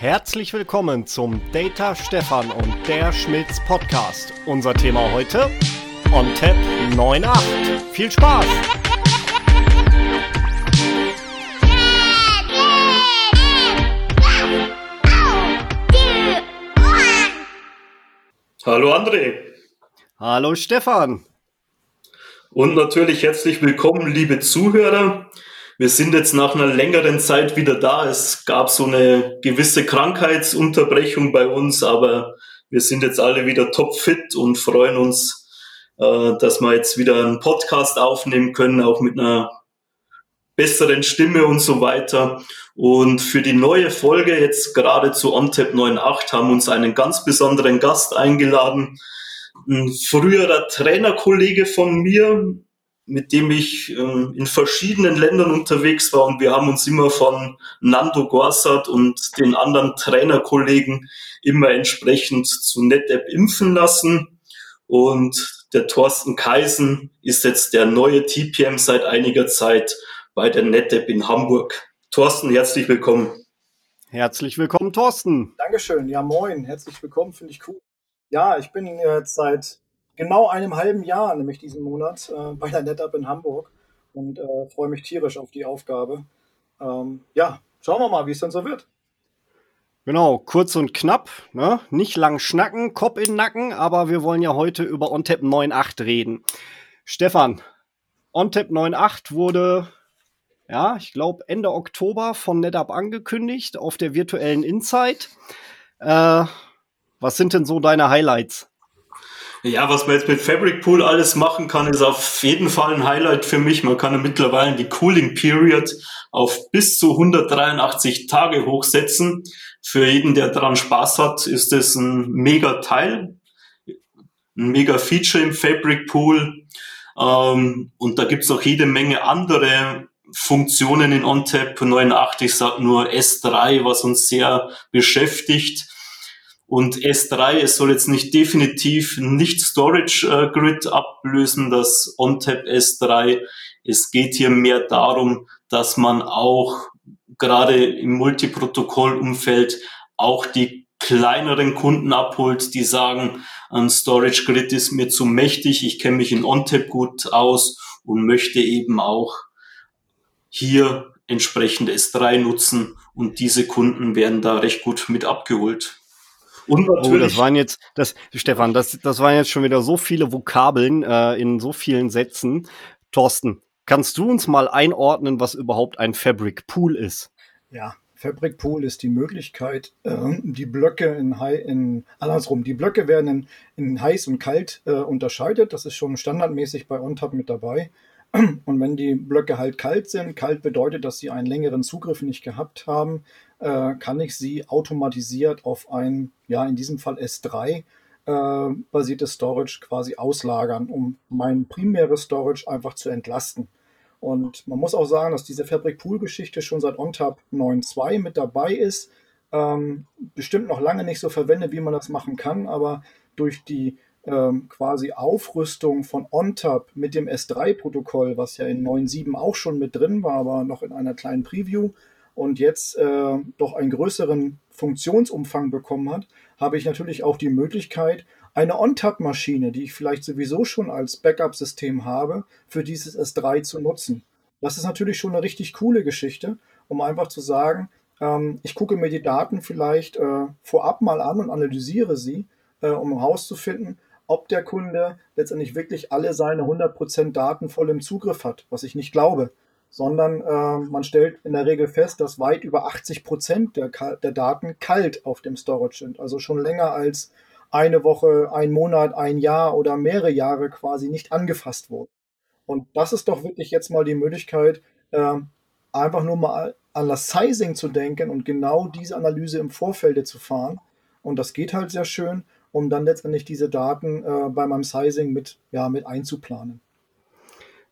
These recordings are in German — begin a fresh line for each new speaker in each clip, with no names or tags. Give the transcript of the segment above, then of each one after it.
Herzlich willkommen zum Data Stefan und der Schmitz Podcast. Unser Thema heute OnTap 9.8. Viel Spaß!
Hallo André.
Hallo Stefan.
Und natürlich herzlich willkommen, liebe Zuhörer. Wir sind jetzt nach einer längeren Zeit wieder da. Es gab so eine gewisse Krankheitsunterbrechung bei uns, aber wir sind jetzt alle wieder topfit und freuen uns, äh, dass wir jetzt wieder einen Podcast aufnehmen können, auch mit einer besseren Stimme und so weiter. Und für die neue Folge jetzt gerade zu OnTap 9.8 haben uns einen ganz besonderen Gast eingeladen. Ein früherer Trainerkollege von mir, mit dem ich äh, in verschiedenen Ländern unterwegs war und wir haben uns immer von Nando Gorsat und den anderen Trainerkollegen immer entsprechend zu NetApp impfen lassen. Und der Thorsten Kaisen ist jetzt der neue TPM seit einiger Zeit bei der NetApp in Hamburg. Thorsten, herzlich willkommen.
Herzlich willkommen, Thorsten.
Dankeschön. Ja, moin. Herzlich willkommen. Finde ich cool. Ja, ich bin jetzt seit genau einem halben Jahr, nämlich diesen Monat, äh, bei der NetApp in Hamburg und äh, freue mich tierisch auf die Aufgabe. Ähm, ja, schauen wir mal, wie es dann so wird.
Genau, kurz und knapp, ne? nicht lang schnacken, Kopf in Nacken, aber wir wollen ja heute über OnTap 9.8 reden. Stefan, OnTap 9.8 wurde, ja, ich glaube Ende Oktober von NetApp angekündigt auf der virtuellen Insight. Äh, was sind denn so deine Highlights?
Ja, was man jetzt mit Fabric Pool alles machen kann, ist auf jeden Fall ein Highlight für mich. Man kann ja mittlerweile die Cooling Period auf bis zu 183 Tage hochsetzen. Für jeden, der daran Spaß hat, ist es ein mega Teil, ein mega Feature im Fabric Pool. Ähm, und da gibt's auch jede Menge andere Funktionen in OnTap 9.8. Ich sag nur S3, was uns sehr beschäftigt und S3, es soll jetzt nicht definitiv nicht Storage äh, Grid ablösen, das ONTAP S3. Es geht hier mehr darum, dass man auch gerade im Multiprotokoll-Umfeld auch die kleineren Kunden abholt, die sagen, ein Storage Grid ist mir zu mächtig, ich kenne mich in ONTAP gut aus und möchte eben auch hier entsprechend S3 nutzen und diese Kunden werden da recht gut mit abgeholt.
Und natürlich. Oh, das waren jetzt, das, Stefan, das, das waren jetzt schon wieder so viele Vokabeln äh, in so vielen Sätzen. Thorsten, kannst du uns mal einordnen, was überhaupt ein Fabric Pool ist?
Ja, Fabric Pool ist die Möglichkeit, äh, die Blöcke in, high, in andersrum, die Blöcke werden in, in heiß und kalt äh, unterscheidet. Das ist schon standardmäßig bei OnTap mit dabei. Und wenn die Blöcke halt kalt sind, kalt bedeutet, dass sie einen längeren Zugriff nicht gehabt haben, äh, kann ich sie automatisiert auf ein, ja, in diesem Fall S3 äh, basiertes Storage quasi auslagern, um mein primäres Storage einfach zu entlasten. Und man muss auch sagen, dass diese Fabric Pool Geschichte schon seit OnTap 9.2 mit dabei ist. Ähm, bestimmt noch lange nicht so verwendet, wie man das machen kann, aber durch die ähm, quasi Aufrüstung von OnTap mit dem S3-Protokoll, was ja in 9.7 auch schon mit drin war, aber noch in einer kleinen Preview, und jetzt äh, doch einen größeren Funktionsumfang bekommen hat, habe ich natürlich auch die Möglichkeit, eine OnTap-Maschine, die ich vielleicht sowieso schon als Backup-System habe, für dieses S3 zu nutzen. Das ist natürlich schon eine richtig coole Geschichte, um einfach zu sagen, ähm, ich gucke mir die Daten vielleicht äh, vorab mal an und analysiere sie, äh, um herauszufinden, ob der Kunde letztendlich wirklich alle seine 100% Daten voll im Zugriff hat, was ich nicht glaube sondern äh, man stellt in der Regel fest, dass weit über 80 Prozent der, der Daten kalt auf dem Storage sind. Also schon länger als eine Woche, ein Monat, ein Jahr oder mehrere Jahre quasi nicht angefasst wurden. Und das ist doch wirklich jetzt mal die Möglichkeit, äh, einfach nur mal an das Sizing zu denken und genau diese Analyse im Vorfeld zu fahren. Und das geht halt sehr schön, um dann letztendlich diese Daten äh, bei meinem Sizing mit, ja, mit einzuplanen.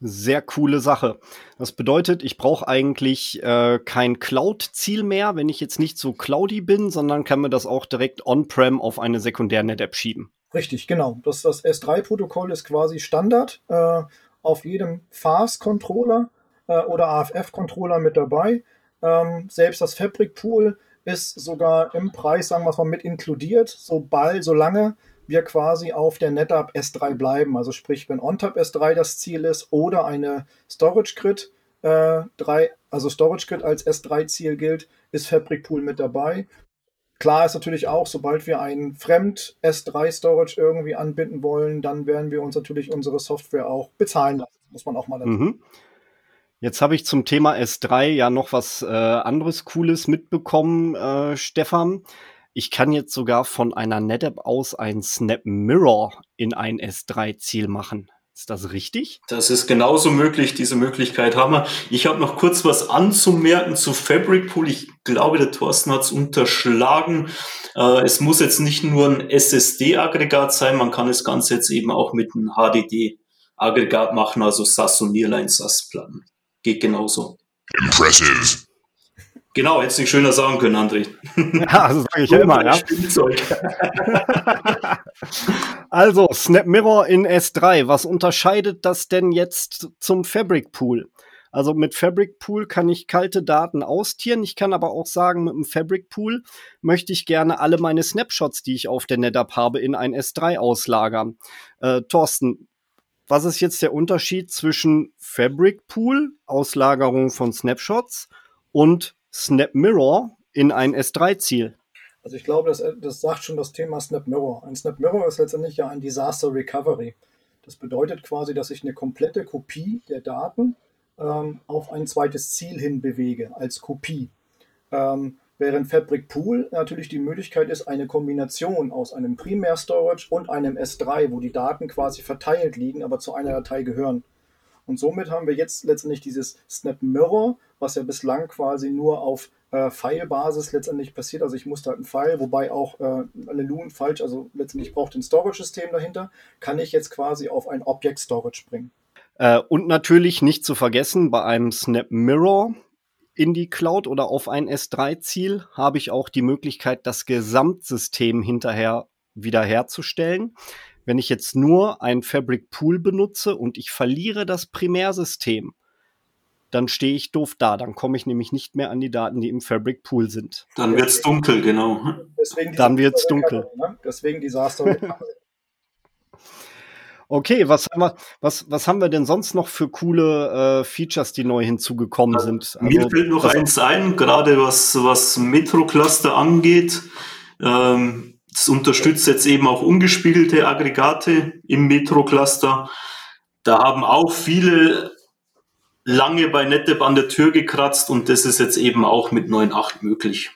Sehr coole Sache. Das bedeutet, ich brauche eigentlich äh, kein Cloud-Ziel mehr, wenn ich jetzt nicht so cloudy bin, sondern kann mir das auch direkt on-prem auf eine Sekundär-Net-App schieben.
Richtig, genau. Das, das S3-Protokoll ist quasi Standard äh, auf jedem FAS-Controller äh, oder AFF-Controller mit dabei. Ähm, selbst das Fabric Pool ist sogar im Preis, sagen wir mal, mit inkludiert, sobald, solange wir quasi auf der NetApp S3 bleiben. Also sprich, wenn OnTap S3 das Ziel ist oder eine Storage Grid äh, 3, also Storage Grid als S3-Ziel gilt, ist Fabric Pool mit dabei. Klar ist natürlich auch, sobald wir ein Fremd S3 Storage irgendwie anbinden wollen, dann werden wir uns natürlich unsere Software auch bezahlen lassen. Muss man auch mal dazu. Mhm.
Jetzt habe ich zum Thema S3 ja noch was äh, anderes Cooles mitbekommen, äh, Stefan. Ich kann jetzt sogar von einer NetApp aus ein Snap Mirror in ein S3-Ziel machen. Ist das richtig?
Das ist genauso möglich. Diese Möglichkeit haben wir. Ich habe noch kurz was anzumerken zu Fabric Pool. Ich glaube, der Thorsten hat es unterschlagen. Äh, es muss jetzt nicht nur ein SSD-Aggregat sein. Man kann das Ganze jetzt eben auch mit einem HDD-Aggregat machen, also SAS und Nearline SAS-Platten. Geht genauso. Impressive. Genau, hätte es nicht schöner sagen können, André.
Ja, also sage ich ja immer, ja. also, Snap Mirror in S3. Was unterscheidet das denn jetzt zum Fabric Pool? Also mit Fabric Pool kann ich kalte Daten austieren. Ich kann aber auch sagen, mit dem Fabric Pool möchte ich gerne alle meine Snapshots, die ich auf der NetApp habe, in ein S3 auslagern. Äh, Thorsten, was ist jetzt der Unterschied zwischen Fabric Pool, Auslagerung von Snapshots, und Snap Mirror in ein S3-Ziel?
Also ich glaube, das, das sagt schon das Thema Snap Mirror. Ein Snap Mirror ist letztendlich ja ein Disaster Recovery. Das bedeutet quasi, dass ich eine komplette Kopie der Daten ähm, auf ein zweites Ziel hin bewege, als Kopie. Ähm, während Fabric Pool natürlich die Möglichkeit ist, eine Kombination aus einem Primär-Storage und einem S3, wo die Daten quasi verteilt liegen, aber zu einer Datei gehören. Und somit haben wir jetzt letztendlich dieses Snap Mirror, was ja bislang quasi nur auf äh, File-Basis letztendlich passiert. Also ich musste halt ein File, wobei auch äh, Loon falsch, also letztendlich braucht ein Storage-System dahinter, kann ich jetzt quasi auf ein Object-Storage bringen.
Äh, und natürlich nicht zu vergessen, bei einem Snap Mirror in die Cloud oder auf ein S3-Ziel habe ich auch die Möglichkeit, das Gesamtsystem hinterher wiederherzustellen. Wenn ich jetzt nur ein Fabric Pool benutze und ich verliere das Primärsystem, dann stehe ich doof da. Dann komme ich nämlich nicht mehr an die Daten, die im Fabric Pool sind.
Dann wird es dunkel, genau.
Deswegen dann wird es dunkel.
Ne? Deswegen Desaster.
Okay, was haben wir, was, was haben wir denn sonst noch für coole äh, Features, die neu hinzugekommen also, sind?
Also, mir fällt noch eins ein, gerade was, was Metro-Cluster angeht. Ähm, das unterstützt jetzt eben auch ungespiegelte Aggregate im Metro-Cluster. Da haben auch viele lange bei NetApp an der Tür gekratzt und das ist jetzt eben auch mit 9.8 möglich.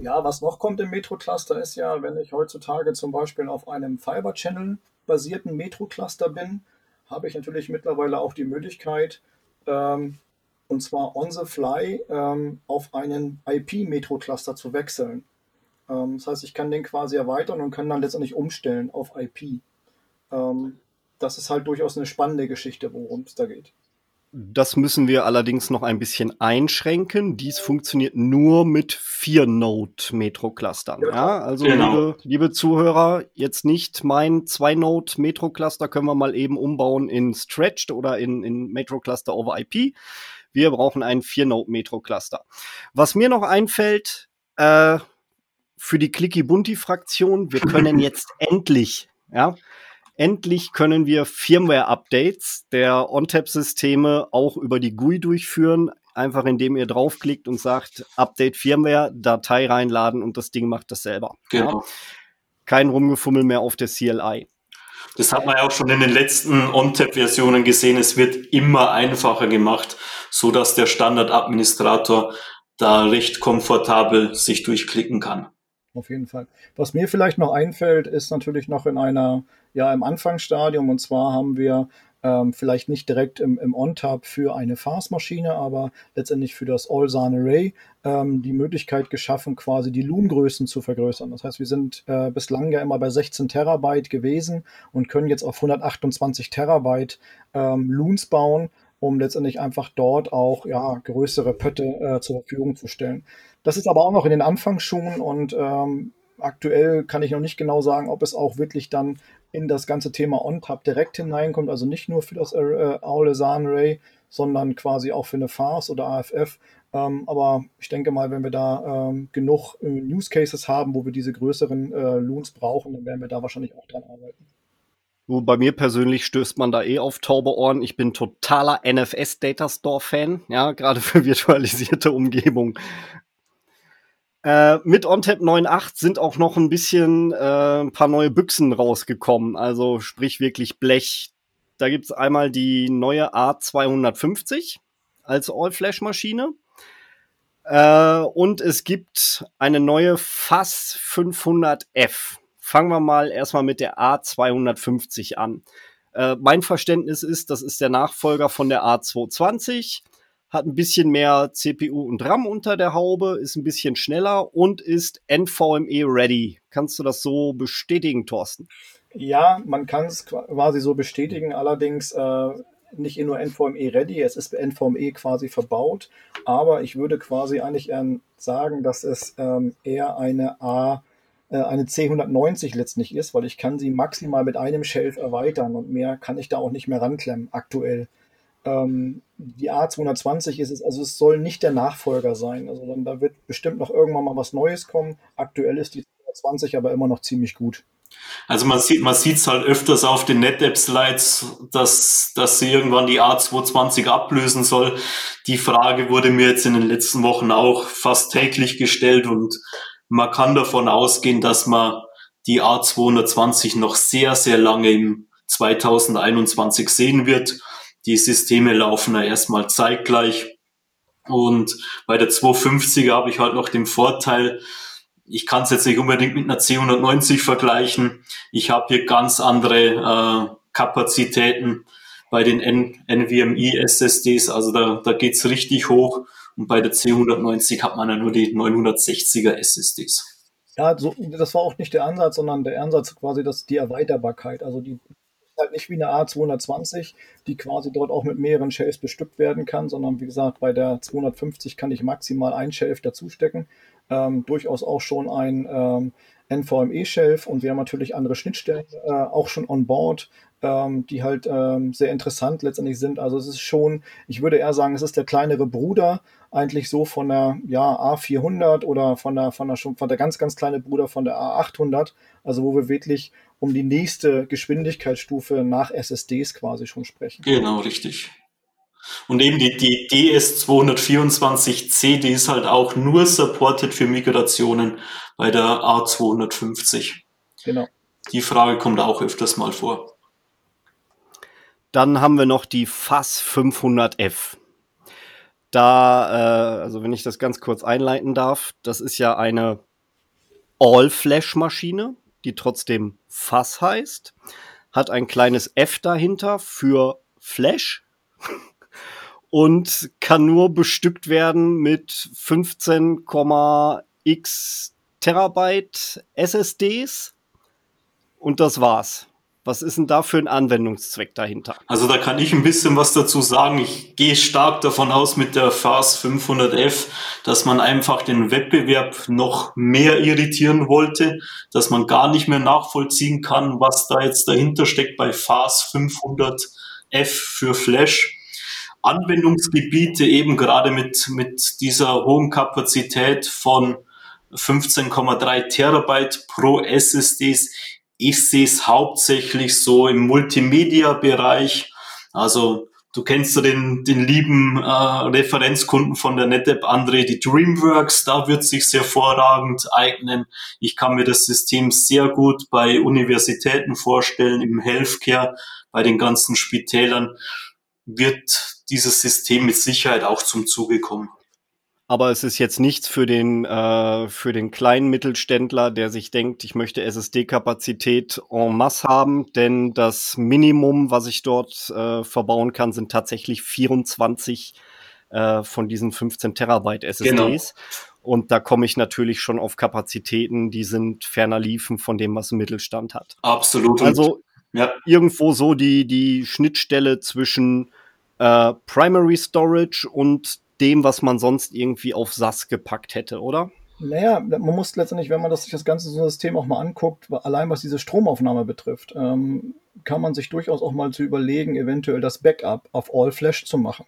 Ja, was noch kommt im Metro-Cluster ist ja, wenn ich heutzutage zum Beispiel auf einem Fiber-Channel basierten Metro-Cluster bin, habe ich natürlich mittlerweile auch die Möglichkeit, ähm, und zwar on the fly ähm, auf einen IP-Metro-Cluster zu wechseln. Ähm, das heißt, ich kann den quasi erweitern und kann dann letztendlich umstellen auf IP. Ähm, das ist halt durchaus eine spannende Geschichte, worum es da geht.
Das müssen wir allerdings noch ein bisschen einschränken. Dies funktioniert nur mit vier Node-Metro-Clustern. Ja, also genau. liebe, liebe Zuhörer, jetzt nicht mein zwei Node-Metro-Cluster können wir mal eben umbauen in Stretched oder in, in Metro-Cluster over IP. Wir brauchen einen vier Node-Metro-Cluster. Was mir noch einfällt, äh, für die Clicky Bunti Fraktion, wir können jetzt endlich, ja, endlich können wir Firmware-Updates der ONTAP-Systeme auch über die GUI durchführen, einfach indem ihr draufklickt und sagt, Update Firmware, Datei reinladen und das Ding macht das selber. Genau. Ja. Kein Rumgefummel mehr auf der CLI.
Das hat man ja auch schon in den letzten ONTAP-Versionen gesehen. Es wird immer einfacher gemacht, so dass der Standard-Administrator da recht komfortabel sich durchklicken kann
auf jeden Fall. Was mir vielleicht noch einfällt, ist natürlich noch in einer, ja, im Anfangsstadium. Und zwar haben wir ähm, vielleicht nicht direkt im, im On-Tab für eine Fast-Maschine, aber letztendlich für das All-San Array ähm, die Möglichkeit geschaffen, quasi die Loon-Größen zu vergrößern. Das heißt, wir sind äh, bislang ja immer bei 16 Terabyte gewesen und können jetzt auf 128 Terabyte ähm, Loons bauen um letztendlich einfach dort auch ja, größere Pötte äh, zur Verfügung zu stellen. Das ist aber auch noch in den Anfangsschuhen und ähm, aktuell kann ich noch nicht genau sagen, ob es auch wirklich dann in das ganze Thema OnTap direkt hineinkommt, also nicht nur für das äh, Aule Array, sondern quasi auch für eine FARS oder AFF. Ähm, aber ich denke mal, wenn wir da ähm, genug äh, Use Cases haben, wo wir diese größeren äh, Loons brauchen, dann werden wir da wahrscheinlich auch dran arbeiten.
Nur bei mir persönlich stößt man da eh auf taube Ohren. Ich bin totaler NFS Data Store Fan, ja, gerade für virtualisierte Umgebung. Äh, mit ONTAP 9.8 sind auch noch ein bisschen äh, ein paar neue Büchsen rausgekommen, also sprich wirklich Blech. Da gibt's einmal die neue A250 als All-Flash-Maschine. Äh, und es gibt eine neue FAS 500F. Fangen wir mal erstmal mit der A250 an. Äh, mein Verständnis ist, das ist der Nachfolger von der A220, hat ein bisschen mehr CPU und RAM unter der Haube, ist ein bisschen schneller und ist NVMe ready. Kannst du das so bestätigen, Thorsten?
Ja, man kann es quasi so bestätigen. Allerdings äh, nicht nur NVMe ready, es ist NVMe quasi verbaut, aber ich würde quasi eigentlich sagen, dass es ähm, eher eine A eine C190 letztlich ist, weil ich kann sie maximal mit einem Shelf erweitern und mehr kann ich da auch nicht mehr ranklemmen aktuell. Ähm, die A220 ist es, also es soll nicht der Nachfolger sein. Also dann, da wird bestimmt noch irgendwann mal was Neues kommen. Aktuell ist die 220 aber immer noch ziemlich gut.
Also man sieht, man sieht es halt öfters auf den NetApp-Slides, dass, dass sie irgendwann die A220 ablösen soll. Die Frage wurde mir jetzt in den letzten Wochen auch fast täglich gestellt und man kann davon ausgehen, dass man die A220 noch sehr, sehr lange im 2021 sehen wird. Die Systeme laufen ja erstmal zeitgleich. Und bei der 250er habe ich halt noch den Vorteil, ich kann es jetzt nicht unbedingt mit einer C190 vergleichen. Ich habe hier ganz andere äh, Kapazitäten bei den N NVMe SSDs, also da, da geht's richtig hoch. Und bei der C190 hat man ja nur die 960er SSDs.
Ja, so, das war auch nicht der Ansatz, sondern der Ansatz quasi, dass die Erweiterbarkeit, also die halt nicht wie eine A220, die quasi dort auch mit mehreren Shelves bestückt werden kann, sondern wie gesagt, bei der 250 kann ich maximal ein Shelf dazustecken ähm, durchaus auch schon ein ähm, NVMe-Shelf und wir haben natürlich andere Schnittstellen äh, auch schon on board, ähm, die halt ähm, sehr interessant letztendlich sind. Also es ist schon, ich würde eher sagen, es ist der kleinere Bruder eigentlich so von der ja, A400 oder von der von der schon von der ganz ganz kleine Bruder von der A800, also wo wir wirklich um die nächste Geschwindigkeitsstufe nach SSDs quasi schon sprechen.
Genau, richtig. Und eben die, die DS224C, die ist halt auch nur supported für Migrationen bei der A250. Genau. Die Frage kommt auch öfters mal vor.
Dann haben wir noch die FAS 500F. Da, äh, also wenn ich das ganz kurz einleiten darf, das ist ja eine All-Flash-Maschine, die trotzdem FAS heißt, hat ein kleines F dahinter für Flash und kann nur bestückt werden mit 15,x Terabyte SSDs. Und das war's. Was ist denn da für ein Anwendungszweck dahinter?
Also da kann ich ein bisschen was dazu sagen. Ich gehe stark davon aus mit der FAS 500F, dass man einfach den Wettbewerb noch mehr irritieren wollte, dass man gar nicht mehr nachvollziehen kann, was da jetzt dahinter steckt bei FAS 500F für Flash Anwendungsgebiete eben gerade mit, mit dieser hohen Kapazität von 15,3 Terabyte pro SSDs. Ich sehe es hauptsächlich so im Multimedia-Bereich. Also du kennst ja den, den lieben äh, Referenzkunden von der NetApp, André, die Dreamworks, da wird sich hervorragend eignen. Ich kann mir das System sehr gut bei Universitäten vorstellen, im Healthcare, bei den ganzen Spitälern wird dieses System mit Sicherheit auch zum Zuge kommen.
Aber es ist jetzt nichts für den, äh, für den kleinen Mittelständler, der sich denkt, ich möchte SSD-Kapazität en masse haben, denn das Minimum, was ich dort äh, verbauen kann, sind tatsächlich 24 äh, von diesen 15 Terabyte SSDs. Genau. Und da komme ich natürlich schon auf Kapazitäten, die sind ferner liefen von dem, was ein Mittelstand hat.
Absolut.
Also ja. irgendwo so die, die Schnittstelle zwischen äh, Primary Storage und dem, was man sonst irgendwie auf SAS gepackt hätte, oder?
Naja, man muss letztendlich, wenn man das, sich das ganze System auch mal anguckt, allein was diese Stromaufnahme betrifft, ähm, kann man sich durchaus auch mal zu überlegen, eventuell das Backup auf All Flash zu machen.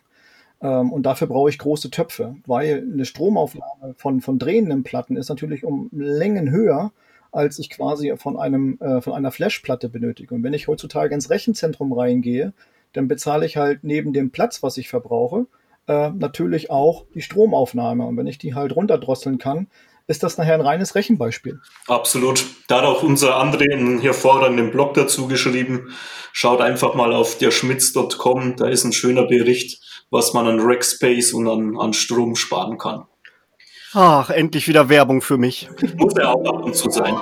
Ähm, und dafür brauche ich große Töpfe, weil eine Stromaufnahme von, von drehenden Platten ist natürlich um Längen höher, als ich quasi von, einem, äh, von einer Flashplatte benötige. Und wenn ich heutzutage ins Rechenzentrum reingehe, dann bezahle ich halt neben dem Platz, was ich verbrauche, äh, natürlich auch die Stromaufnahme. Und wenn ich die halt runterdrosseln kann, ist das nachher ein reines Rechenbeispiel.
Absolut. Da hat auch unser André einen hervorragenden Blog dazu geschrieben. Schaut einfach mal auf derschmitz.com, da ist ein schöner Bericht, was man an Rackspace und an, an Strom sparen kann.
Ach, endlich wieder Werbung für mich.
Muss ja auch ab und zu sein.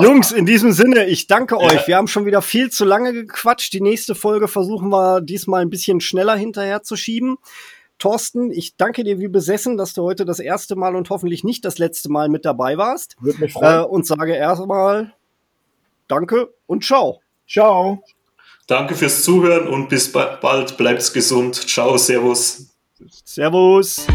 Jungs, in diesem Sinne, ich danke ja. euch. Wir haben schon wieder viel zu lange gequatscht. Die nächste Folge versuchen wir diesmal ein bisschen schneller hinterher zu schieben. Thorsten, ich danke dir wie besessen, dass du heute das erste Mal und hoffentlich nicht das letzte Mal mit dabei warst.
Würde mich freuen.
Äh, und sage erstmal Danke und ciao.
Ciao.
Danke fürs Zuhören und bis bald. Bleibt's gesund. Ciao, Servus.
Servus.